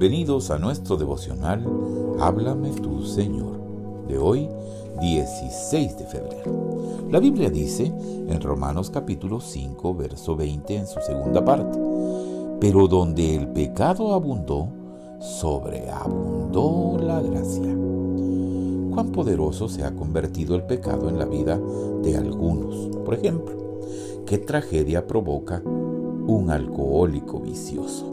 Bienvenidos a nuestro devocional Háblame tú, Señor, de hoy 16 de febrero. La Biblia dice en Romanos capítulo 5, verso 20 en su segunda parte, pero donde el pecado abundó, sobreabundó la gracia. Cuán poderoso se ha convertido el pecado en la vida de algunos. Por ejemplo, qué tragedia provoca un alcohólico vicioso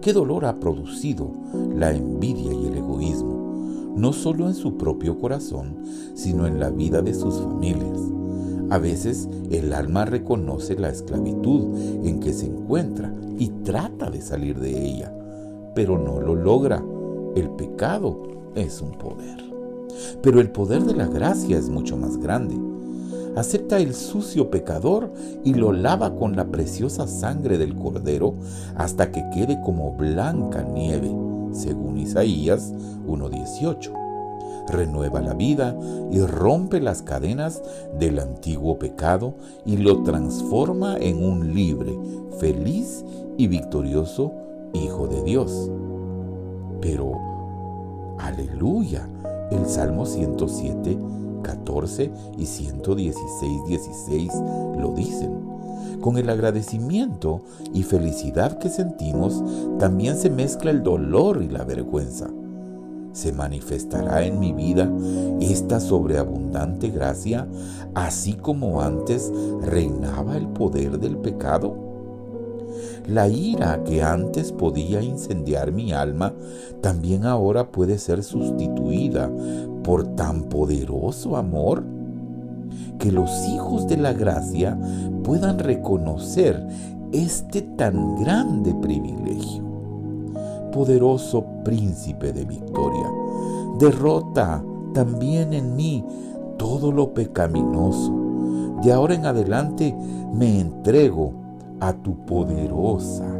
qué dolor ha producido la envidia y el egoísmo, no solo en su propio corazón, sino en la vida de sus familias. A veces el alma reconoce la esclavitud en que se encuentra y trata de salir de ella, pero no lo logra. El pecado es un poder. Pero el poder de la gracia es mucho más grande acepta el sucio pecador y lo lava con la preciosa sangre del cordero hasta que quede como blanca nieve, según Isaías 1.18. Renueva la vida y rompe las cadenas del antiguo pecado y lo transforma en un libre, feliz y victorioso Hijo de Dios. Pero, aleluya, el Salmo 107 14 y 116, 16 lo dicen. Con el agradecimiento y felicidad que sentimos, también se mezcla el dolor y la vergüenza. ¿Se manifestará en mi vida esta sobreabundante gracia, así como antes reinaba el poder del pecado? La ira que antes podía incendiar mi alma, también ahora puede ser sustituida por tan poderoso amor. Que los hijos de la gracia puedan reconocer este tan grande privilegio. Poderoso príncipe de victoria, derrota también en mí todo lo pecaminoso. De ahora en adelante me entrego a tu poderosa